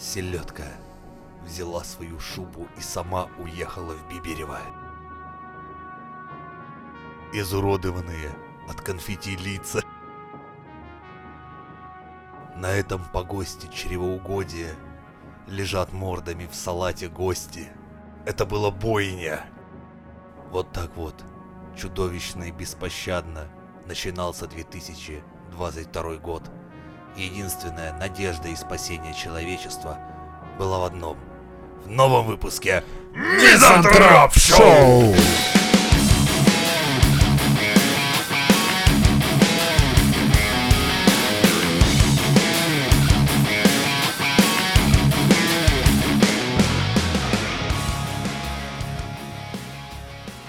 Селедка взяла свою шубу и сама уехала в Биберево. Изуродованные от конфетти лица. На этом погосте чревоугодия лежат мордами в салате гости. Это было бойня. Вот так вот, чудовищно и беспощадно, начинался 2022 год. Единственная надежда и спасение человечества была в одном. В новом выпуске Мизантроп Шоу!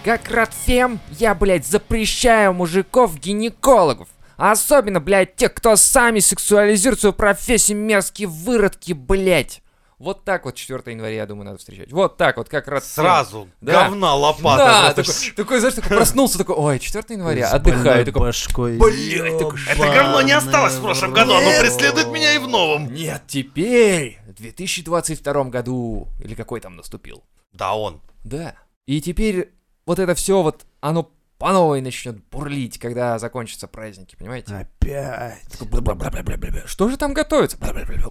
Как Радфем, я, блядь, запрещаю мужиков-гинекологов. А особенно, блядь, тех, кто сами сексуализируют свою профессию, мерзкие выродки, блядь. Вот так вот 4 января, я думаю, надо встречать. Вот так вот, как Радфем. Сразу Да. говна лопата. Да, такой, такой, знаешь, такой проснулся, такой, ой, 4 января, С отдыхаю. Такой, башкой. блядь, такой, Это говно не осталось в прошлом году, оно преследует меня и в новом. нет, теперь, в 2022 году, или какой там наступил. Да, он. Да. И теперь вот это все вот, оно по новой начнет бурлить, когда закончатся праздники, понимаете? Опять. Что же там готовится?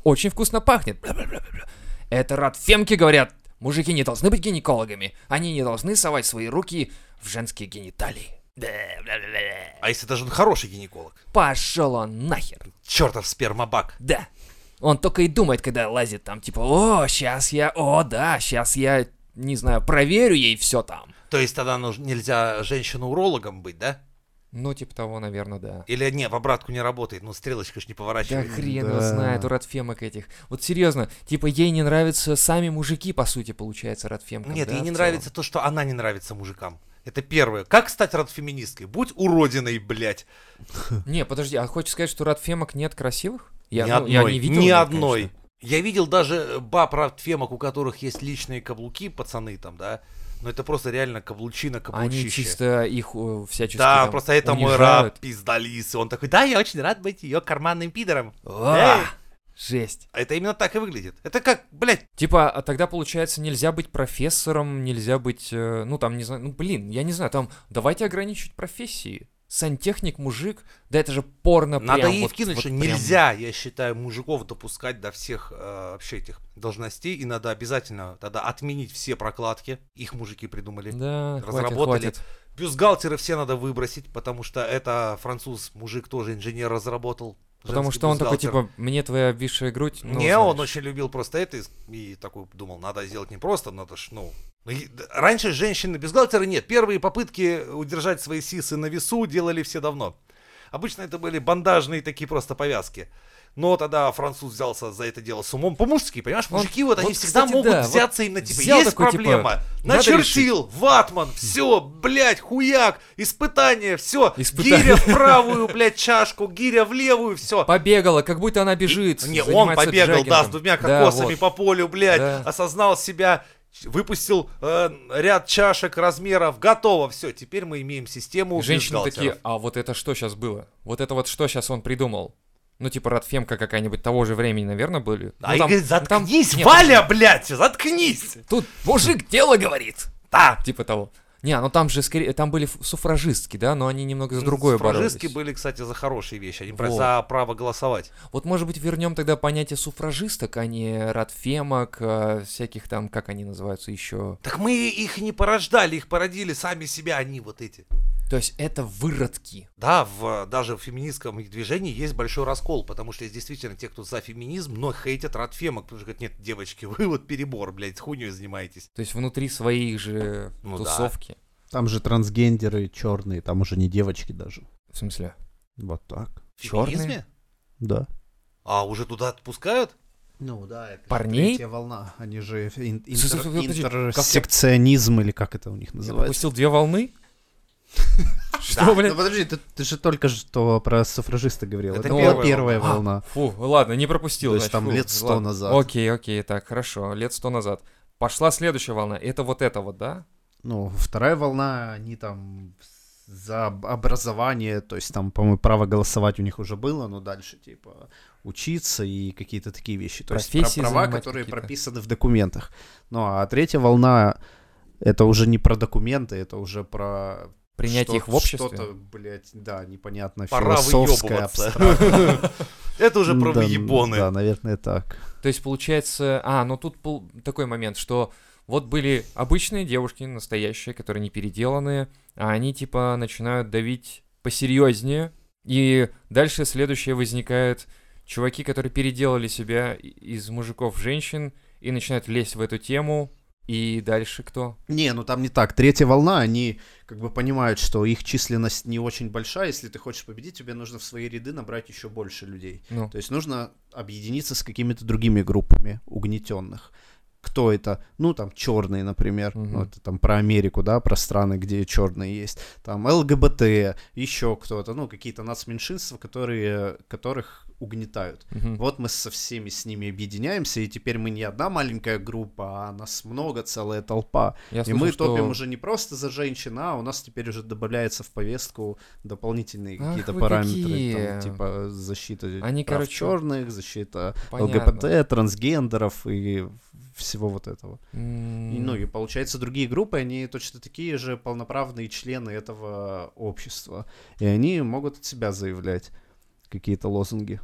Очень вкусно пахнет. Это радфемки говорят. Мужики не должны быть гинекологами. Они не должны совать свои руки в женские гениталии. А если даже он хороший гинеколог? Пошел он нахер. Чертов спермобак. Да. Он только и думает, когда лазит там, типа, о, сейчас я, о, да, сейчас я, не знаю, проверю ей все там. То есть тогда нуж- нельзя женщину-урологом быть, да? Ну, типа того, наверное, да. Или не, в обратку не работает, ну стрелочка ж не Да поворачивается. хрен его Да. знает у радфемок этих. Вот серьезно, типа ей не нравятся сами мужики, по сути, получается, радфемкам. Нет, да, ей не нравится то, что она не нравится мужикам. Это первое. Как стать радфеминисткой? Будь уродиной, блядь. Не, подожди, а хочешь сказать, что радфемок нет красивых? Я, ни ну, одной. я не видел. ни нет, одной. конечно. Я видел даже баб радфемок, у которых есть личные каблуки, пацаны там, да. Но это просто реально каблучина, каблучище. Они чисто их э, всячески Да, там просто это мой унижают. раб, пиздалис. И он такой, да, я очень рад быть ее карманным пидором. А, Эй! Жесть. Это именно так и выглядит. Это как, блядь, Типа, а тогда, получается, нельзя быть профессором, нельзя быть, э, ну, там, не знаю, ну, блин, я не знаю, там, давайте ограничивать профессии. Сантехник, мужик, да это же порно Надо прям ей вот- вкинуть, вот что прям. нельзя, я считаю, мужиков допускать до всех э, вообще этих должностей, и надо обязательно тогда отменить все прокладки. Их мужики придумали. Да, хватит, разработали. хватит. Бюстгальтеры все надо выбросить, потому что это француз, мужик тоже инженер разработал. Потому что он такой, типа, мне твоя обвисшая грудь, ну, не, он знаешь. очень любил просто это и, и такой думал, надо сделать не просто, надо ж, ну... ну, Раньше женщины бюстгальтеры нет. Первые попытки удержать свои сисы на весу делали все давно. Обычно это были бандажные такие просто повязки. Но тогда француз взялся за это дело с умом по-мужски, понимаешь? Он- Мужики вот, они вот, всегда кстати, могут да, вот взяться именно типа, есть такой, типа, проблема, надо начертил, ватман, все, блядь, хуяк, испытание, все, Испытание. гиря в правую, блядь, чашку, гиря в левую, все. Побегала, как будто она бежит. Не, он побегал, да, с джаггингом. двумя Да, кокосами вот. по полю, блядь, Да. осознал себя, выпустил э, ряд чашек размеров, готово, все, теперь мы имеем систему Женщины такие, а вот это что сейчас было? Вот это вот что сейчас он придумал? Ну, типа, Радфемка какая-нибудь того же времени, наверное, были. А ну, и там- говорит, там- заткнись, нет, Валя, блядь, заткнись! Тут мужик дело говорит. Да, Типа того. Не, ну там же скорее, там были суфражистки, да, но они немного за другое боролись. Суфражистки были, кстати, за хорошие вещи, они Вот. за право голосовать. Вот, может быть, вернем тогда понятие суфражисток, а не радфемок, а, всяких там, как они называются еще. Так мы их не порождали, их породили сами себя, они вот эти. То есть это выродки. Да, в, даже в феминистском движении есть большой раскол, потому что есть действительно те, кто за феминизм, но хейтят радфемок, потому что говорят, нет, девочки, вы вот перебор, блядь, хуйней занимаетесь. То есть внутри своих же Ну да. Там же трансгендеры черные, там уже не девочки даже. В смысле? Вот так. В феминизме? Да. А уже туда отпускают? Ну да, это Парней? третья волна. Они же ин- интер- подожди, как я- интерсекционизм или как это у них Я называется. пропустил две волны? Что, Ну блядь? подожди, ты, ты же только что про суфражиста говорил. Это Это, была первая первая волна. волна. Фу, ладно, не пропустил. То есть значит, там фу, лет 100 ладно. назад. Окей, окей, так, хорошо, лет сто назад. Пошла следующая волна. Это вот это вот, да? Ну, вторая волна, они там за об- образование, то есть там, по-моему, право голосовать у них уже было, но дальше, типа, учиться и какие-то такие вещи. То есть про- Профессии права, которые какие-то. прописаны в документах. Ну, а третья волна это уже не про документы, это уже про Принять что- их в обществе. Что-то, блядь, да, непонятно, Пора философское. Это уже про Да, въебоны. Да, наверное, так. То есть получается... А, ну тут такой момент, что вот были обычные девушки, настоящие, которые не переделанные, а они типа начинают давить посерьезнее, и дальше следующее возникает чуваки, которые переделали себя из мужиков в женщин и начинают лезть в эту тему, и дальше кто? Не, ну там не так. Третья волна, они как бы понимают, что их численность не очень большая. Если ты хочешь победить, тебе нужно в свои ряды набрать еще больше людей. Ну, То есть нужно объединиться с какими-то другими группами угнетенных. Кто это? Ну, там, черные, например. Мгм. Ну, это там про Америку, да, про страны, где черные есть. Там ЛГБТ, еще кто-то, ну, какие-то нацменьшинства, которые, которых угнетают. мгм. Вот мы со всеми с ними объединяемся, и теперь мы не одна маленькая группа, а нас много, целая толпа. Я и слышал, мы что- топим уже не просто за женщин, а у нас теперь уже добавляется в повестку дополнительные Ах какие-то параметры, какие. там, типа защита Они, прав короче, черных, защита Понятно. ЛГБТ, трансгендеров и всего вот этого. М, И, ну и получается, другие группы, они точно такие же полноправные члены этого общества. И они могут от себя заявлять какие-то лозунги.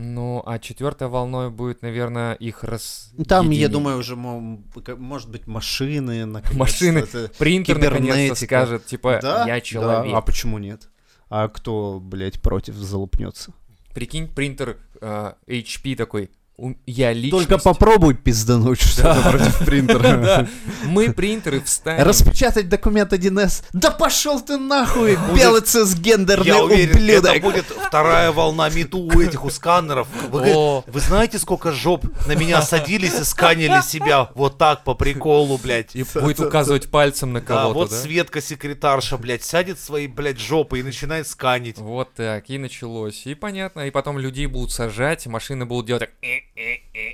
Ну, а четвертой волной будет, наверное, их раз. Там, я думаю, уже, может быть, машины, наконец-то. Машины, принтер наконец-то скажет, типа, Да, я да, человек. а почему нет? А кто, блядь, против залупнется? Прикинь, принтер э, HP такой, «У- я личность. Только попробуй пиздануть что-то против принтера. Да, мы принтеры встанем. Распечатать документ 1С. Да пошел ты нахуй, белый цисгендерный ублюдок. это будет вторая волна мету у этих, у сканеров. Вы, вы знаете, сколько жоп на меня садились и сканили себя вот так по приколу, блядь. И будет указывать пальцем на Да, кого-то, вот да? Светка секретарша, блядь, сядет своей, блядь, жопой и начинает сканить. Вот так, и началось. И понятно, и потом людей будут сажать, машины будут делать так...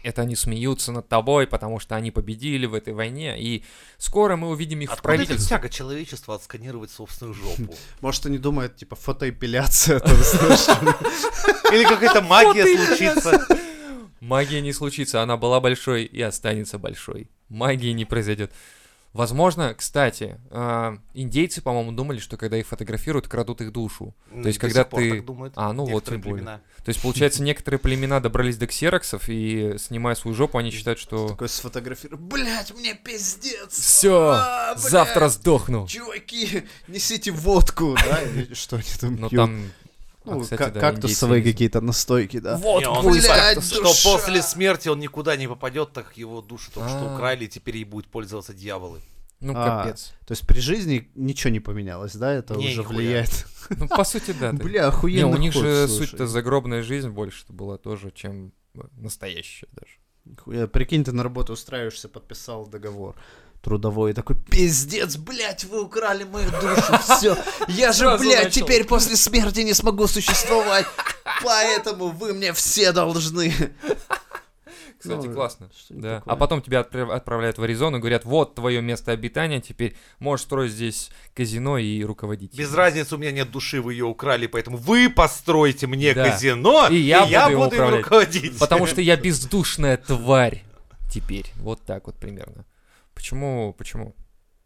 Это они смеются над тобой, потому что они победили в этой войне. И скоро мы увидим их в Откуда эта правительстве. тяга человечества отсканировать собственную жопу? Может, они думают, типа, фотоэпиляция. это, знаешь, Или какая-то магия случится? Магия не случится, она была большой и останется большой. Магии не произойдет. Возможно, кстати, а, индейцы, по-моему, думали, что когда их фотографируют, крадут их душу. То есть, До когда ты- думают А, ну вот, тем некоторые более. племена. То есть, получается, некоторые племена добрались до ксероксов и, снимая свою жопу, они считают, что... Такой сфотографирую. Блять, мне пиздец. Все, А, завтра сдохну. Чуваки, несите водку, да? Что они там Ну там... Ну, а, кстати, ка- да, кактусовые какие-то настойки, да. Не, Водку он блядь, что душа. после смерти он никуда не попадет, так его душу только что А. украли, и теперь ей будет пользоваться дьяволы. Ну, А, капец. То есть при жизни ничего не поменялось, да? Это Не, уже нихуя. влияет. Ну, по сути, да. ты- Бля, Не, охуенно. у них же суть-то загробная жизнь больше была тоже, чем настоящая даже. Прикинь, ты на работу устраиваешься, подписал договор трудовой, и такой, пиздец, блядь, вы украли мою душу, все, я же, блядь, теперь после смерти не смогу существовать, поэтому вы мне все должны. Кстати, Ну, классно. Да. такое. А потом тебя отправ- отправляют в Аризону и говорят, вот твое место обитания, теперь можешь строить здесь казино и руководить. Без им». разницы, у меня нет души, вы ее украли, поэтому вы постройте мне Да. казино, И я буду им буду им руководить. Потому что я бездушная тварь теперь. Вот так вот примерно. Почему? Почему?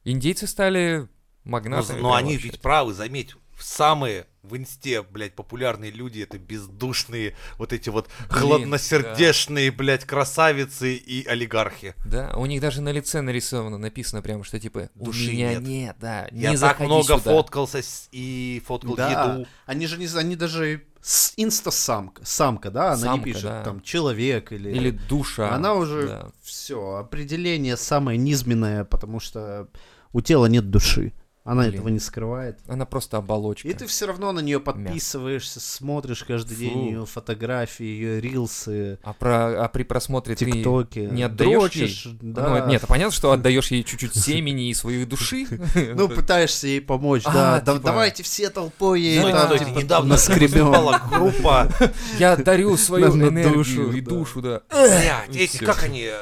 Индейцы стали Но, магнатами. но прям они вообще. ведь правы, заметь, самые в инсте, блядь, популярные люди, это бездушные, вот эти вот Блин, хладносердечные, блядь, красавицы и олигархи. Да, у них даже на лице нарисовано, написано прямо, что типа Души у меня нет. нет, да, Я не так много сюда. фоткался с- и фоткал Да, еду. они же не, они даже инста-самка, самка, да, она Самка, не пишет да. там человек или... Или душа. Она уже да. все, определение самое низменное, потому что у тела нет души. Она Блин. этого не скрывает. Она просто оболочка. И ты все равно на нее подписываешься, смотришь каждый день Фу. ее фотографии, ее рилсы, А, про, а при просмотре ты тиктоки. не отдаешь дрочишь, ей? да. Ну, нет, понятно, что отдаешь ей чуть-чуть семени и своей души. Ну, пытаешься ей помочь, А, да. Типа- Давайте все толпой ей стойте, типа, недавно выступала группа, Я дарю свою энергию и душу, да. И эти, как они, э,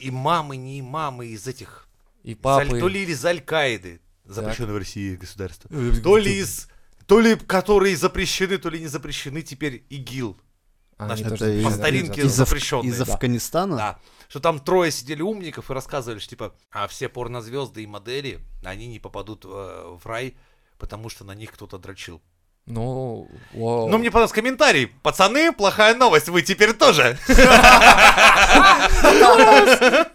имамы, не имамы из этих, И папы. то ли из Аль-Каиды, запрещенное в России государство. То ли из... То ли которые запрещены, то ли не запрещены теперь ИГИЛ. А, Наш из- по старинке. Из, запрещенные, из. Афганистана? Да. Что там трое сидели умников и рассказывали, что типа, а все порнозвезды и модели, они не попадут э, в рай, потому что на них кто-то дрочил. Ну, вау. Ну, мне понравился комментарий. Пацаны, плохая новость, вы теперь тоже.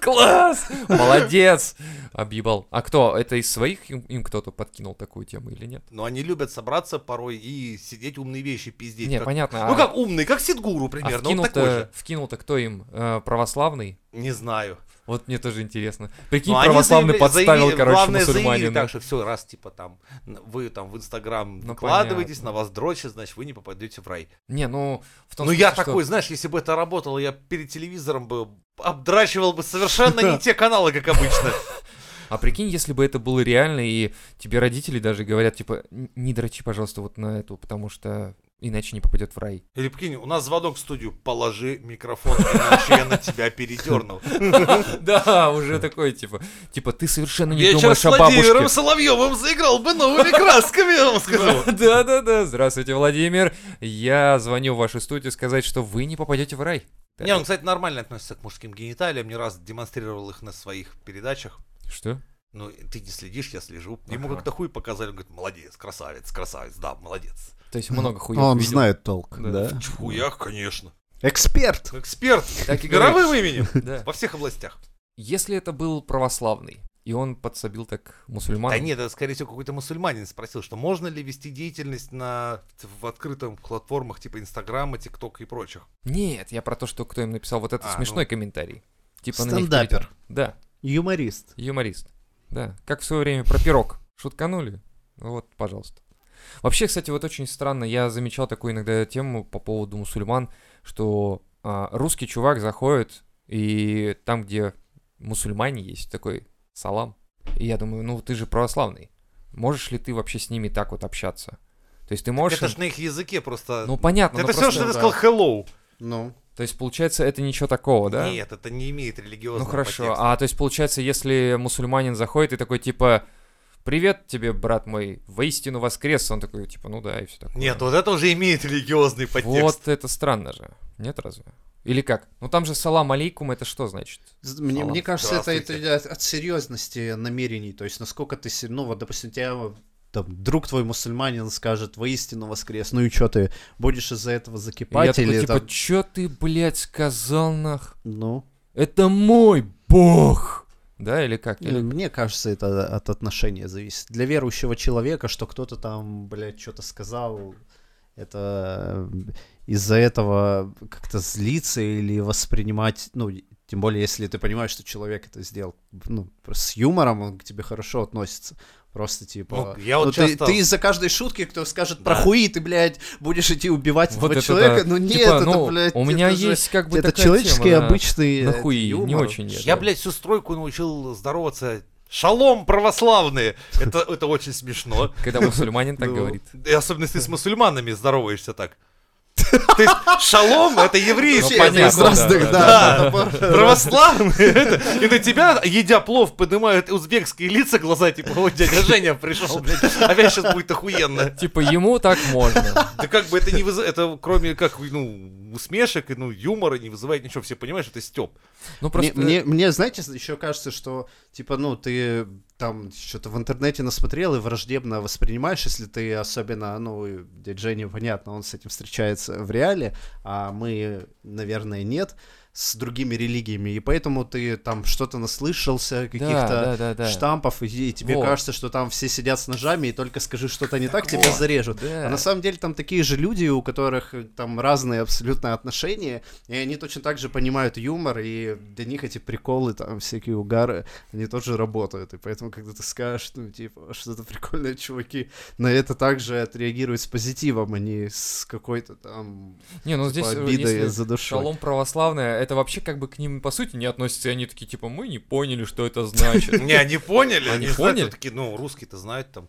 Класс! Молодец! Объебал. А кто? Это из своих им, кто-то подкинул такую тему или нет? Но они любят собраться порой и сидеть умные вещи пиздеть. Не, как- понятно. Ну а- как умный, как Сидгуру а примерно, он такой вкинул-то, же. вкинул-то кто им? Э, православный? Не знаю. Вот мне тоже интересно. Прикинь, Но они православный заявили- подставил, заявили- короче, главное, мусульманина. так, что все, раз, типа, там, вы там в Инстаграм Ну, выкладываетесь, понятно. на вас дрочат, значит, вы не попадете в рай. Не, ну, в том Ну, я смысле, что- такой, знаешь, если бы это работало, я перед телевизором бы обдрачивал бы совершенно не те каналы, как обычно. А прикинь, если бы это было реально, и тебе родители даже говорят, типа, «Н- не дрочи, пожалуйста, вот на эту, потому что иначе не попадет в рай. Или прикинь, у нас звонок в студию, положи микрофон, иначе я на тебя передерну. Да, уже такой, типа, типа, ты совершенно не думаешь с о Владимиром бабушке. Соловьевым заиграл бы новыми красками, я вам скажу. Да-да-да, здравствуйте, Владимир. Я звоню в вашу студию сказать, что вы не попадете в рай. Не, он, кстати, нормально относится к мужским гениталиям, не раз демонстрировал их на своих передачах. Что? Ну, ты не следишь, я слежу. Ему Ага. как-то хуй показали, он говорит, молодец, красавец, красавец, да, молодец. То есть много хуев Он видел. знает толк, Да. да? В хуях, конечно. Эксперт! Эксперт, Так и мировым именем, Да. во всех областях. Если это был православный, и он подсобил так мусульман. Да нет, это, скорее всего, какой-то мусульманин спросил, что можно ли вести деятельность на, в открытых платформах типа Инстаграма, ТикТок и прочих. Нет, я про то, что кто им написал вот этот А, смешной ну. комментарий. Типа на них Стендапер. Да, Юморист. юморист. Да, как в свое время про пирог. Шутканули? Вот, пожалуйста. Вообще, кстати, вот очень странно, я замечал такую иногда тему по поводу мусульман, что а, русский чувак заходит, и там, где мусульмане есть, такой салам. И я думаю, ну ты же православный. Можешь ли ты вообще с ними так вот общаться? То есть ты можешь... Это им- же на их языке просто... Ну понятно, это но все, просто- что ты сказал hello. Ну, То есть получается, это ничего такого, да? Нет, это не имеет религиозного Ну хорошо, подтекста. а то есть получается, если мусульманин заходит и такой типа «Привет тебе, брат мой, воистину воскрес», он такой типа «Ну да» и все такое. Нет, вот это уже имеет религиозный подтекст. Вот это странно же, нет разве? Или как? Ну там же салам алейкум, это что значит? Мне, Салам. мне кажется, это, это от, от серьезности намерений. То есть, насколько ты, ну, вот, допустим, тебя там, друг твой мусульманин скажет воистину воскрес, ну и что ты будешь из-за этого И я закипать такой, или типа, там, чё ты, блядь, сказал нах? ну, Это мой бог! Да, или как? Или- мне кажется, это от отношения зависит. Для верующего человека, что кто-то там, блядь, что-то сказал, это э, из-за этого как-то злиться или воспринимать, ну, тем более, если ты понимаешь, что человек это сделал, ну, с юмором, он к тебе хорошо относится. Просто типа... Ну, я вот ну, ты, часто- ты из-за каждой шутки, кто скажет про Да. хуи, ты, блядь, будешь идти убивать Вот этого это человека. да. Ну нет, Типа, это, ну, блядь, у меня это же- есть как бы это такая человеческий тема, обычный На хуи, не юмор. очень нет. Я, да. блядь, всю стройку научил здороваться. Шалом, православные! Это, это очень смешно. Когда мусульманин так Ну, говорит. И особенно если ты с мусульманами здороваешься так. То есть шалом это еврейский Ну, понятно, да, да, да. да, наоборот. Православные. это- И на тебя, едя плов, поднимают узбекские лица, глаза, типа, вот дядя Женя пришел, блядь, опять сейчас будет охуенно. Типа ему так можно. Да как бы это не вызывает, это кроме как, ну, усмешек и, ну, юмора не вызывает ничего, все понимают, что это стёб. Ну Мне, просто... мне, мне, знаете, еще кажется, что, типа, ну, ты там что-то в интернете насмотрел и враждебно воспринимаешь, если ты особенно, ну, и дядя Женя, понятно, он с этим встречается в реале, а мы, наверное, нет, с другими религиями, и поэтому ты там что-то наслышался, каких-то да, да, да. штампов, и, и тебе Вот. кажется, что там все сидят с ножами, и только скажи что-то не так, тебя вот. зарежут. Да. А на самом деле там такие же люди, у которых э, там разные абсолютно отношения, и они точно так же понимают юмор, и для них эти приколы, там всякие угары, они тоже работают. И поэтому, когда ты скажешь, ну, типа, что-то прикольное, чуваки, на это также отреагируют с позитивом, а не с какой-то там Не, ну типа, здесь э, обидой если за душой. шалом православная, это вообще как бы к ним по сути не относится, и они такие типа мы не поняли, что это значит. Не, они поняли, Они поняли? такие, ну, русские-то знают там.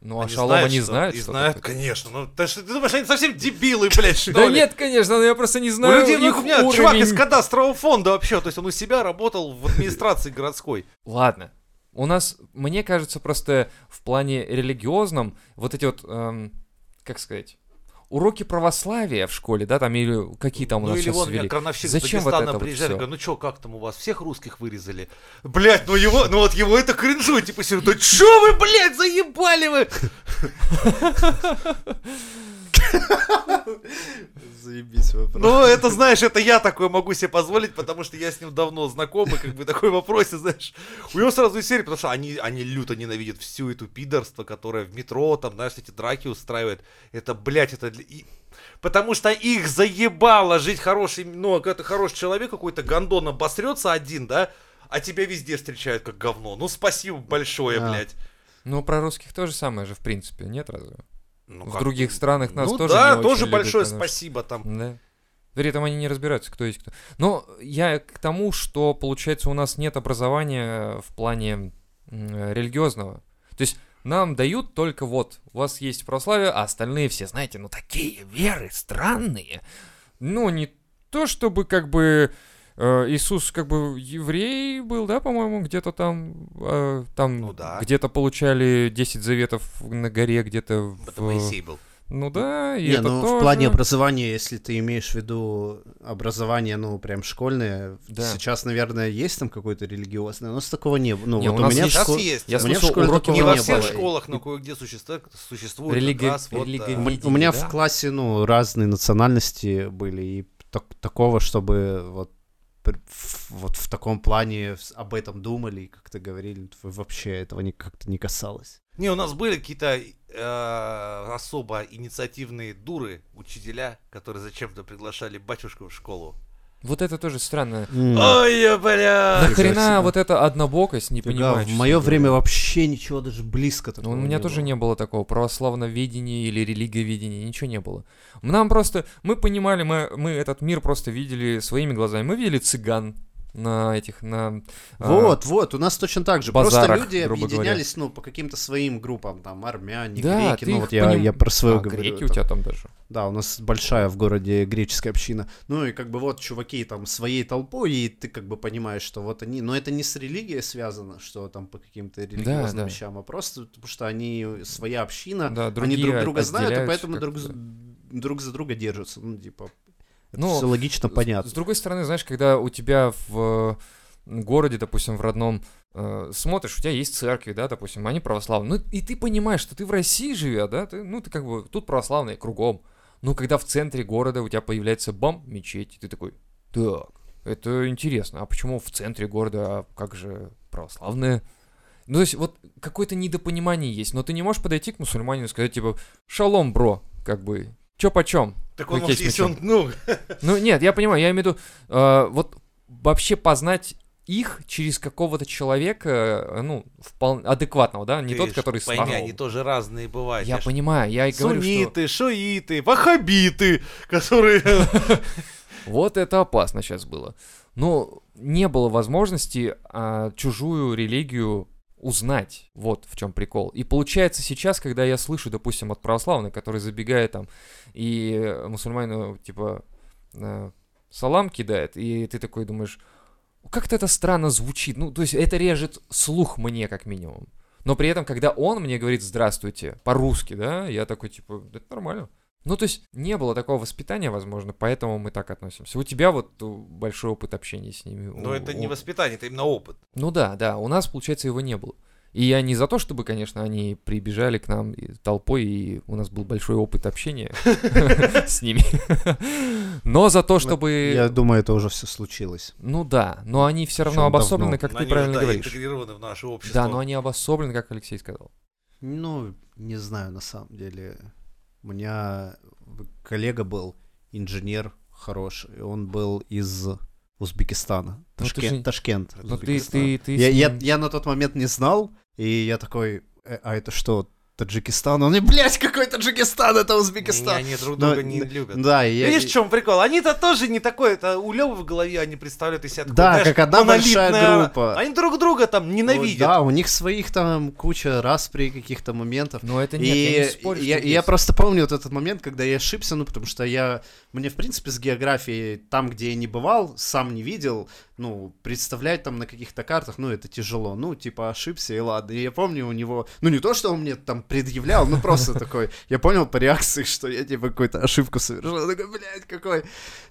Ну а шалом они знают, что знают, такое? конечно. Ну, ты, думаешь, они совсем дебилы, блядь, что Да нет, конечно, но я просто не У знаю людей, ну, их у меня чувак из кадастрового фонда вообще, то есть он у себя работал в администрации городской. Ладно, У нас, мне кажется, просто в плане религиозном вот эти вот, эм, как сказать, уроки православия в школе, да, там или какие там у ну нас или сейчас вон меня Зачем вот это вот приезжали, всё? говорю, ну чё, как там у вас, всех русских вырезали? Блять, ну его, ну вот его это кринжует, типа, серьёзно, да чё вы, блядь, заебали вы? Заебись вопрос. Ну, это, знаешь, это я такое могу себе позволить, потому что я с ним давно знаком, и как бы такой вопрос, знаешь, у него сразу из серии, потому что они, они люто ненавидят всю эту пидорство, которое в метро, там, знаешь, эти драки устраивает. Это, блядь, это... для- и- Потому что их заебало жить хороший, ну, когда ты хороший человек, какой-то гондон обосрется один, да, а тебя везде встречают как говно. Ну, спасибо большое, А. блядь. Ну, про русских тоже самое же, в принципе, нет разве? Ну, В других странах нас ну, тоже да, не тоже любят, большое конечно. спасибо там. Да. При этом они не разбираются, кто есть кто. Но я к тому, что, получается, у нас нет образования в плане религиозного. То есть нам дают только вот, у вас есть православие, а остальные все, знаете, ну такие веры странные. Ну, не то чтобы как бы Иисус как бы еврей был, да, по-моему, где-то там, э, там Ну да. где-то получали 10 заветов на горе, где-то Это в... Моисей был. Ну да, и Не, это ну тоже. в плане образования, если ты имеешь в виду образование, ну, прям школьное, Да. сейчас, наверное, есть там какое-то религиозное, но с такого не было. Ну, Не, вот у у меня Сейчас школе... есть. Я У меня в школе уроки Не не во было. всех И- школах, но кое-где существует, существует Религи- раз вот, религи- У меня да. в классе, ну, разные национальности были, и так- такого, чтобы вот, вот в таком плане об этом думали и как-то говорили, вообще этого не, как-то не касалось. Не, у нас были какие-то э, особо инициативные дуры, учителя, которые зачем-то приглашали батюшку в школу. Вот это тоже странно. М. Ой, я, бля! Нахрена вот эта однобокость, не понимаю. в мое время вообще ничего даже близко Ну, такого у меня не тоже было. не было такого православноведения или религиоведения, ничего не было. Нам просто, мы понимали, мы, мы этот мир просто видели своими глазами. Мы видели цыган на этих, на... а, Вот, вот, у нас точно так же. базарах, Просто люди объединялись, ну, по каким-то своим группам, там, армяне, Да, греки, ну, вот я, поним- я про свою а, говорю. греки у это- тебя там даже. Да, у нас большая в городе греческая община. Ну и как бы вот чуваки там своей толпой, и ты как бы понимаешь, что вот они... Но это не с религией связано, что там по каким-то религиозным да. вещам, а просто потому что они своя община, Да, они друг друга знают, и отделяются поэтому друг, друг за друга держатся. Ну, типа, Ну, все логично, С- понятно. С, другой стороны, знаешь, когда у тебя в городе, допустим, в родном, э, смотришь, у тебя есть церкви, да, допустим, они православные. Ну, и ты понимаешь, что ты в России живя, да, ты, ну, ты как бы, тут православные кругом. Но когда в центре города у тебя появляется бам, мечеть, и ты такой, так, это интересно, а почему в центре города, а как же православные? Ну, то есть, вот какое-то недопонимание есть, но ты не можешь подойти к мусульманину и сказать, типа, шалом, бро, как бы, чё почем? Так он, Окей, может, если он, ну, Ну, нет, я понимаю, я имею в виду, э, вот вообще познать их через какого-то человека, э, ну, вполне адекватного, да, не ты тот, который пойми, сам- они тоже разные бывают. Я ж- понимаю, я и говорю, что Сунниты, шииты, ваххабиты, которые... вот это опасно сейчас было. Но не было возможности а, чужую религию узнать. Вот в чем прикол. И получается сейчас, когда я слышу, допустим, от православных, который забегает там и мусульманину, типа, э, салам кидает, и ты такой думаешь, как-то это странно звучит. Ну, то есть это режет слух мне, как минимум. Но при этом, когда он мне говорит «здравствуйте» по-русски, да, я такой, типа, «Да это нормально. Ну, то есть не было такого воспитания, возможно, поэтому мы так относимся. У тебя вот э, большой опыт общения с ними. Но У- это не воспитание, это именно опыт. Ну да, да, у нас, получается, его не было. И я не за то, чтобы, конечно, они прибежали к нам толпой, и у нас был большой опыт общения с ними. Но за то, чтобы... Я думаю, это уже все случилось. Ну да, но они все равно обособлены, как ты правильно говоришь. интегрированы в наше общество. Да, но они обособлены, как Алексей сказал. Ну, не знаю, на самом деле. У меня коллега был инженер хороший. Он был из Узбекистана. Ну, Ташкент. же- Ташкент Ну ты, ты, ты... я, я, я на тот момент не знал, и я такой, «Э, а это что, Таджикистан. Он мне, блядь, какой Таджикистан, это Узбекистан. Они друг Но- друга не любят. Да, я... Видишь, в чем прикол? Они-то тоже не такой, это у Лёвы в голове они представляют из себя такой, Да, знаешь, как одна большая монолитная- группа. Они друг друга там Ну, ненавидят. Да, у них своих там куча распри каких-то моментов. Но это нет, и я не спорю, я, я просто помню вот этот момент, когда я ошибся, ну, потому что я, мне, в принципе, с географией, там, где я не бывал, сам не видел, ну, представлять там на каких-то картах, ну, это тяжело. Ну, типа, ошибся, и ладно. И я помню у него, ну, не то, что он мне там предъявлял, ну, просто такой, я понял по реакции, что я, типа, какую-то ошибку совершил. Я такой, блядь, какой...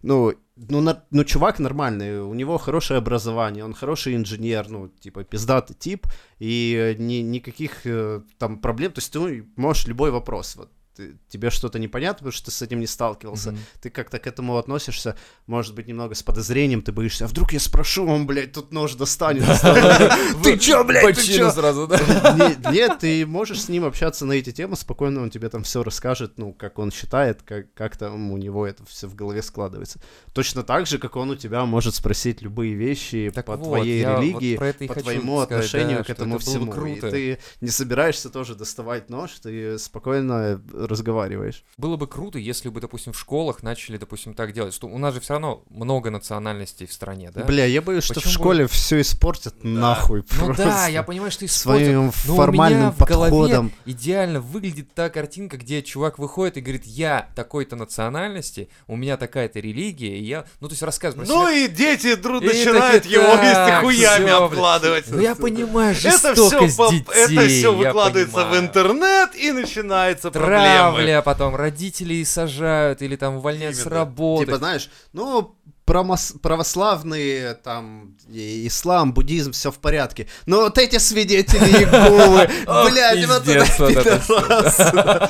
Ну, ну, на- ну, чувак нормальный, у него хорошее образование, он хороший инженер, ну, типа, пиздатый тип, и э, ни, никаких э, там проблем, то есть ты можешь любой вопрос, вот, ты- тебе что-то непонятно, потому что ты с этим не сталкивался, Мгм. ты как-то к этому относишься, может быть, немного с подозрением, ты боишься, а вдруг я спрошу, он, блядь, тут нож достанет, ты чё, блядь, ты чё? сразу, да? Не- Нет, ты можешь с ним общаться на эти темы спокойно, он тебе там все расскажет, ну, как он считает, как, там у него это все в голове складывается. Точно так же, как он у тебя может спросить любые вещи по твоей религии, по твоему отношению к этому всему. И ты не собираешься тоже доставать нож, ты спокойно разговариваешь. Было бы круто, если бы, допустим, в школах начали, допустим, так делать. Что у нас же все равно много национальностей в стране, да? Бля, я боюсь, что в Почему бы- школе все испортят Да. нахуй Ну просто. да, я понимаю, что испортят. своим Но у меня формальным в голове подходом. идеально выглядит та картинка, где чувак выходит и говорит, я такой-то национальности, у меня такая-то религия, и я, ну то есть рассказывает Ну себя. и дети друг И начинают такие, его вместе так, хуями всё, обкладывать. Ну я понимаю Это все, жестокость детей, это все я выкладывается в интернет и начинается проблемы. Травля, потом родителей сажают или там увольняют с Именно. работы. Типа, знаешь, ну, православные, там, ислам, буддизм, все в порядке. Но вот эти свидетели Иеговы, блядь, вот это.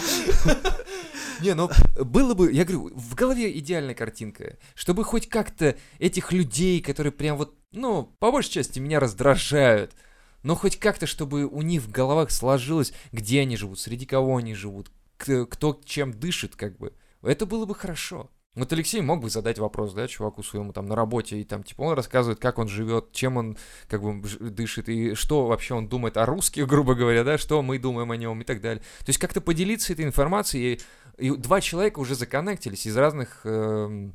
Не, ну было бы, я говорю, в голове идеальная картинка, чтобы хоть как-то этих людей, которые прям вот, ну, по большей части меня раздражают, но хоть как-то, чтобы у них в головах сложилось, где они живут, среди кого они живут, кто чем дышит, как бы. Это было бы хорошо. Вот Алексей мог бы задать вопрос, да, чуваку своему там на работе, и там, типа, он рассказывает, как он живет, чем он, как бы, дышит, и что вообще он думает о русских, грубо говоря, да, что мы думаем о нем и так далее. То есть как-то поделиться этой информацией, и, и два человека уже законнектились из разных эм,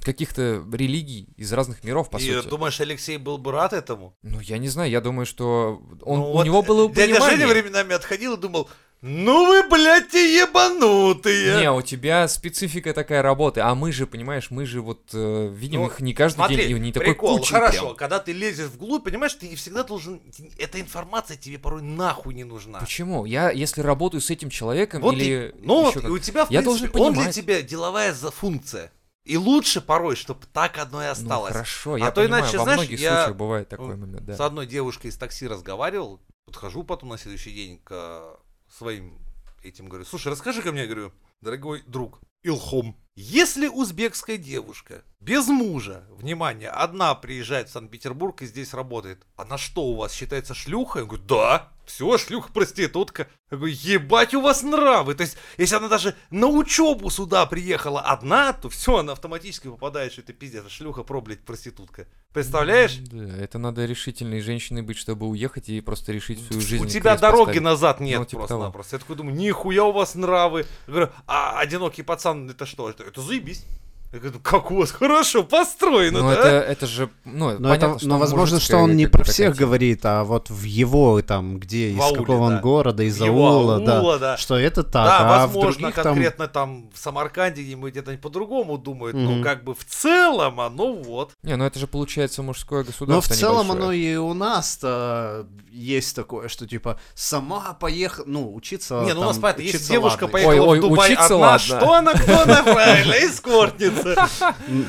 каких-то религий, из разных миров, по И сути. думаешь, Алексей был бы рад этому? Ну, я не знаю, я думаю, что он, Ну у вот него было бы Дядя Женя понимание. временами отходил и думал, ну вы, блядь, те ебанутые. Не, у тебя специфика такая работы, а мы же, понимаешь, мы же вот э, видим Ну, их не каждый Смотри, день, и не такой прикол, кучей хорошо, прям. когда ты лезешь вглубь, понимаешь, ты всегда должен, эта информация тебе порой нахуй не нужна. Почему? Я, если работаю с этим человеком Вот или и- ну, вот, как- и у тебя, в Я принципе, должен он для понимать. тебя деловая за функция. И лучше порой, чтобы так одно и Ну, осталось. хорошо, А я то понимаю, иначе, во знаешь, многих я, случаях бывает такой момент, да. С одной девушкой из такси разговаривал, подхожу потом на следующий день к своим этим, говорю, слушай, расскажи ко мне, говорю, дорогой друг, Илхом, если узбекская девушка без мужа, внимание, одна приезжает в Санкт-Петербург и здесь работает, она что, у вас считается шлюхой? Я говорю, да, все, шлюха, проститутка. Я говорю, ебать у вас нравы. То есть, если она даже на учебу сюда приехала одна, то все, она автоматически попадает, что это пиздец, шлюха, про, блядь, проститутка. Представляешь? Да, это надо решительной женщиной быть, чтобы уехать и просто решить свою жизнь. У тебя дороги поставить. назад нет Ну, типа просто-напросто. Я такой думаю, нихуя у вас нравы. Я говорю, а одинокий пацан это что? Это, это заебись. Я говорю, «Ну, как у вас хорошо построено, Ну, да? это, это же, ну, Но, понятно, это, что но возможно, что он не про всех говорит, а вот в его там, где, В из ауле, какого он да. города, из аула, да, да. что это так, да, а возможно, в других там... конкретно там... в Самарканде где-нибудь где-то по-другому думают, но Мгм. как бы в целом оно вот. Не, ну это же получается мужское государство Но в целом небольшое. оно и у нас-то есть такое, что типа сама поехала, ну, учиться Не, ну у нас там, понятно, если девушка ладно. поехала Ой, ой, в Дубай учиться одна, ладно. что она, кто она, правильно, эскортница.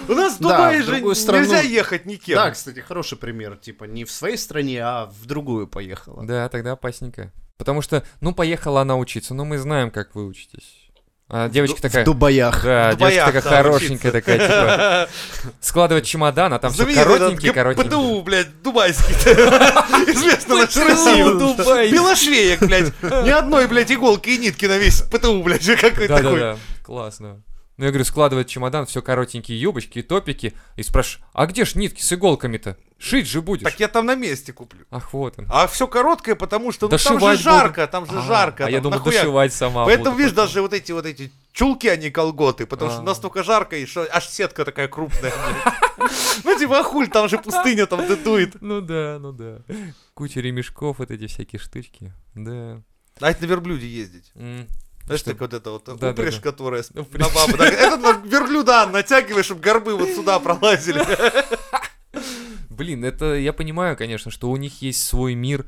У нас в Дубае в же нельзя ехать никем. Да, кстати, хороший пример, типа не в своей стране, а в другую поехала. Да, тогда опасненько. Потому что, ну, поехала она учиться, ну, мы знаем, как вы учитесь. А девочка Ду- такая... В Дубаях. Да, В Дубаях, девочка такая да, хорошенькая, учиться. такая, типа, складывать чемодан, а там все Знаменитый этот коротенький, Г- коротенький. ПТУ, блядь, дубайский. Известно на всю ПТУ Россию. дубайский. Белошвеек, блядь. Ни одной, блядь, иголки и нитки на весь ПТУ, блядь, какой такой. Да-да-да, классно. Ну, я говорю, складывает чемодан, все коротенькие юбочки, топики, и спрашиваю, а где ж нитки с иголками-то? Шить же будешь. Так я там на месте куплю. Ах, вот он. А все короткое, потому что ну, там же жарко, там же А, жарко. А я нахуя? дошивать сама. Поэтому, видишь, даже вот эти вот эти чулки, они колготы, потому что А. настолько жарко, и что аж сетка такая крупная. Ну, типа, а хуль, там же пустыня там дует. Ну да, ну да. Куча ремешков, вот эти всякие штучки. Да. А это на верблюде ездить. Знаешь, Что? так вот это вот Да-да-да. упряжь, которая с- Упряжь. на бабу. так, Это на верблюда натягиваешь, чтобы горбы вот сюда пролазили. Блин, это я понимаю, конечно, что у них есть свой мир,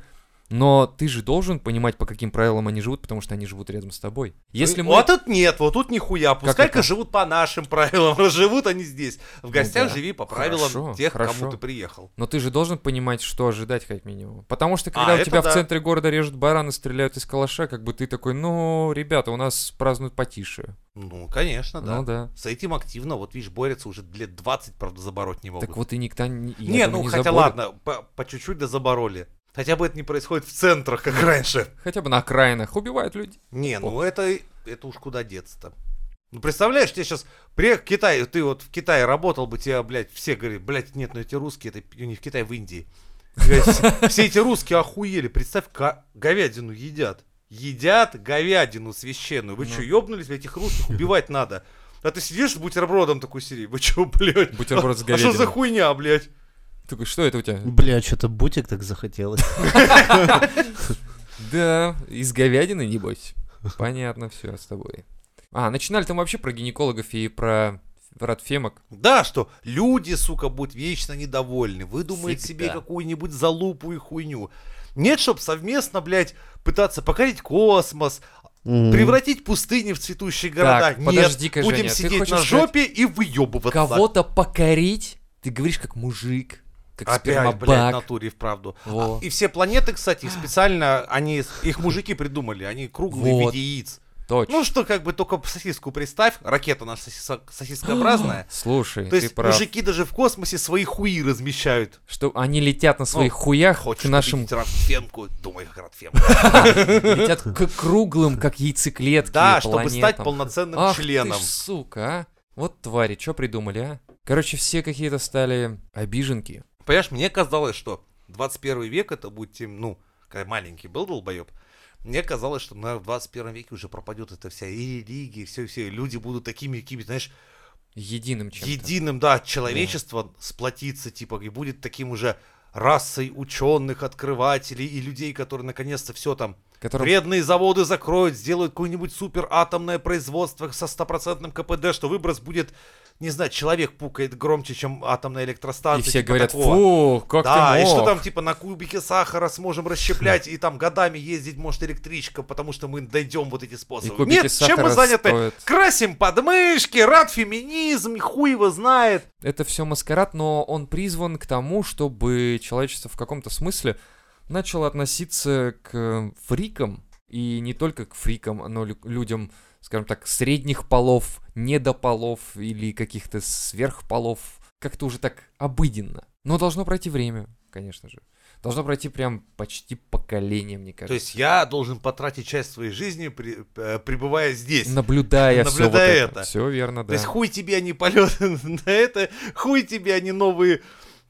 но ты же должен понимать, по каким правилам они живут, потому что они живут рядом с тобой. Если мы... Вот тут нет, вот тут нихуя. Пускай-ка живут по нашим правилам, живут они здесь. В гостях да. живи по правилам Хорошо, тех, хорошо. кому ты приехал. Но ты же должен понимать, что ожидать как минимум. Потому что когда А, у тебя в да. центре города режут бараны, стреляют из калаша, как бы ты такой, ну, ребята, у нас празднуют потише. Ну, конечно, да. Ну да. С этим активно, вот видишь, борются уже лет 20, правда, забороть не могут. Так вот и никто не... я не, думаю, ну хотя заборет. ладно, по, по чуть-чуть да забороли. Хотя бы это не происходит в центрах, как раньше. Хотя бы на окраинах убивают людей. Не, ну это, это уж куда деться-то. Ну, представляешь, тебе сейчас приехал в Китай, ты вот в Китае работал бы, тебя, блядь, все говорят, блядь, нет, ну эти русские, это не в Китае, в Индии. Все все эти русские охуели, представь, говядину едят. Едят говядину священную. Вы Ну. что, ёбнулись, этих русских убивать надо? А ты сидишь с бутербродом такой серии, вы что, блядь? Бутерброд с А что за говядиной. хуйня, блядь? Такой, что это у тебя? Бля, что-то бутик так захотелось. Да, из говядины, небось. Понятно все с тобой. А, начинали там вообще про гинекологов и про радфемок. Да, что люди, сука, будут вечно недовольны, выдумают себе Всегда. какую-нибудь залупу и хуйню. Нет, чтоб совместно, блядь, пытаться покорить космос, М. превратить пустыни в цветущие города. Так, Нет, подожди-ка, будем Женя, сидеть на жопе и выебываться. Кого-то покорить? Ты говоришь как мужик, как Опять, блядь, в спермобак. натуре, вправду. Во. А, И все планеты, кстати, специально, они, их мужики придумали, они круглые в Вот. виде яиц. Точно. Ну что, как бы только сосиску представь, ракета наша сосиса- сосискообразная. Слушай, То есть прав. мужики даже в космосе свои хуи размещают. Что они летят на своих хуях Хочешь к нашим... Радфемку? Думай, как Радфемка. Летят к круглым, как яйцеклетки Да, чтобы стать полноценным членом. сука, а. Вот твари, что придумали, а? Короче, все какие-то стали обиженки. Понимаешь, мне казалось, что 21 век это будет тем, ну, когда маленький был долбоеб, мне казалось, что наверное, в 21 веке уже пропадет эта вся и религия, все, все, люди будут такими, какими, знаешь, Единым чем-то. единым, да, человечество сплотится, типа, и будет таким уже расой ученых, открывателей и людей, которые наконец-то все там Которым... Вредные заводы закроют, сделают какое-нибудь супер атомное производство со стопроцентным КПД, что выброс будет, не знаю, человек пукает громче, чем атомная И электростанция. все типа говорят, такого. фу, как да, ты и мог? что там типа на кубике сахара сможем расщеплять, и там годами ездить может электричка, потому что мы дойдем вот эти И способы. Нет, чем мы заняты? стоят. Красим подмышки, рад феминизм, хуй его знает. Это все маскарад, но он призван к тому, чтобы человечество в каком-то смысле начало относиться к фрикам, и не только к фрикам, но лю- людям, скажем так, средних полов, недополов или каких-то сверхполов, как-то уже так обыденно. Но должно пройти время, конечно же. Должно пройти прям почти поколение, мне кажется. То есть я должен потратить часть своей жизни, при- э, пребывая здесь. Наблюдая, все вот наблюдая это. это. Все верно, То да. есть хуй тебе, а не полеты на это, хуй тебе, а не новые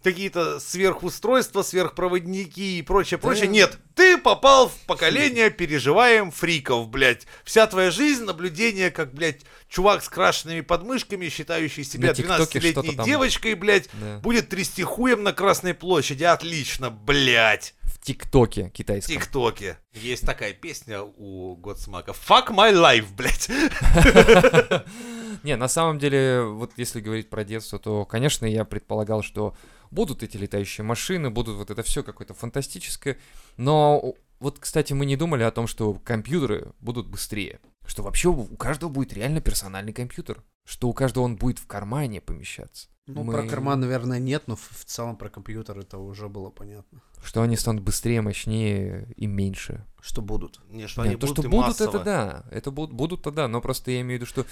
какие-то сверхустройства, сверхпроводники и прочее, прочее. Нет, ты попал в поколение переживаем фриков, блядь. Вся твоя жизнь наблюдение, как, блядь, чувак с крашенными подмышками, считающий себя На ТикТоке 12-летней что-то там. девочкой, блядь, Да. будет трясти хуем на Красной площади. Отлично, блядь. В ТикТоке В китайском. ТикТоке. Есть такая песня у Годсмака. Fuck my life, блядь. Не, на самом деле, вот если говорить про детство, то, конечно, я предполагал, что будут эти летающие машины, будут вот это все какое-то фантастическое. Но вот, кстати, мы не думали о том, что компьютеры будут быстрее. Что вообще у каждого будет реально персональный компьютер. Что у каждого он будет в кармане помещаться. Ну, Мы- про карман, наверное, нет, но в, целом про компьютер это уже было понятно. Что они станут быстрее, мощнее и меньше. Что будут. Не, что Нет, они то, будут что и будут, массово. это да. Это будут, будут-то да. Но просто я имею в виду, что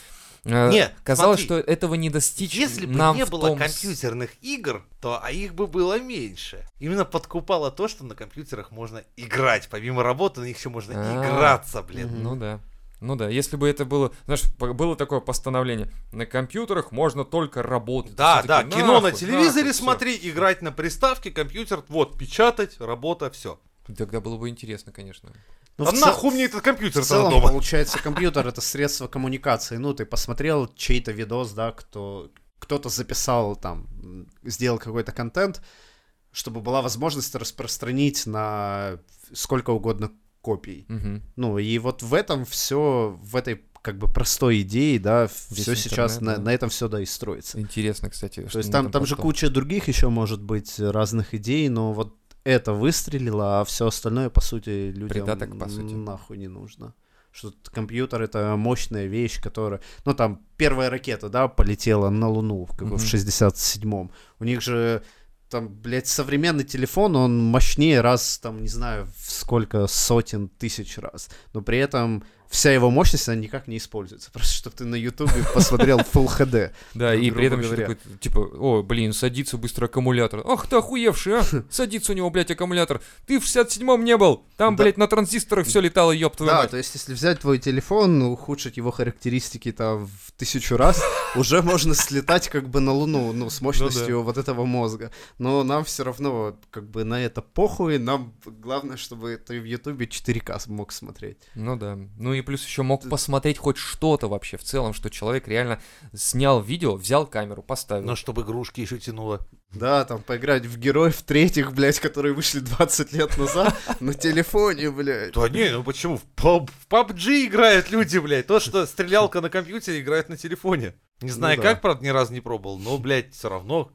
э, Нет, казалось, смотри, что этого не достичь Если бы нам не было том компьютерных игр, то а их бы было меньше. Именно подкупало то, что на компьютерах можно играть. Помимо работы на них еще можно А. играться, блин. Ну да. Ну да, если бы это было, знаешь, было такое постановление, на компьютерах можно только работать. Да, Все да, такие, кино на «Нахуй, телевизоре нахуй, всё». смотри, играть на приставке, компьютер, вот, печатать, работа, все. Тогда было бы интересно, конечно. Ну, а в цел- нахуй мне этот В компьютер целом, дома? получается, компьютер это средство коммуникации. Ну, ты посмотрел чей-то видос, да, кто кто-то записал там, сделал какой-то контент, чтобы была возможность распространить на сколько угодно копий. Мгм. Ну, и вот в этом все, в этой как бы простой идее, да, все сейчас на, на этом все, да, и строится. Интересно, кстати. То есть там, там же куча других еще может быть разных идей, но вот это выстрелило, а все остальное, по сути, людям Придаток, по сути. нахуй не нужно. Что компьютер это мощная вещь, которая... Ну, там, первая ракета, да, полетела на Луну как бы, в Мгм. 67-м. У них же там, блядь, современный телефон, он мощнее раз, там, не знаю, в сколько сотен тысяч раз. Но при этом вся его мощность, она никак не используется. Просто чтобы ты на Ютубе посмотрел Full HD. Да, и при этом еще такой, типа, о, блин, садится быстро аккумулятор. Ах ты охуевший, а? Садится у него, блядь, аккумулятор. Ты в 67-м не был. Там, блядь, на транзисторах все летало, ёб твою Да, то есть если взять твой телефон, ну, ухудшить его характеристики там в тысячу раз, уже можно слетать как бы на Луну, ну, с мощностью вот этого мозга. Но нам все равно как бы на это похуй, нам главное, чтобы ты в Ютубе 4К мог смотреть. Ну да. Ну и плюс еще мог посмотреть хоть что-то вообще в целом, что человек реально снял видео, взял камеру, поставил. Но чтобы игрушки еще тянуло. Да, там поиграть в героев третьих, блядь, которые вышли 20 лет назад на телефоне, блядь. Да не, ну почему? В PUBG играют люди, блядь. То, что стрелялка на компьютере играет на телефоне. Не знаю да. как, правда, ни разу не пробовал, но, блядь, все равно.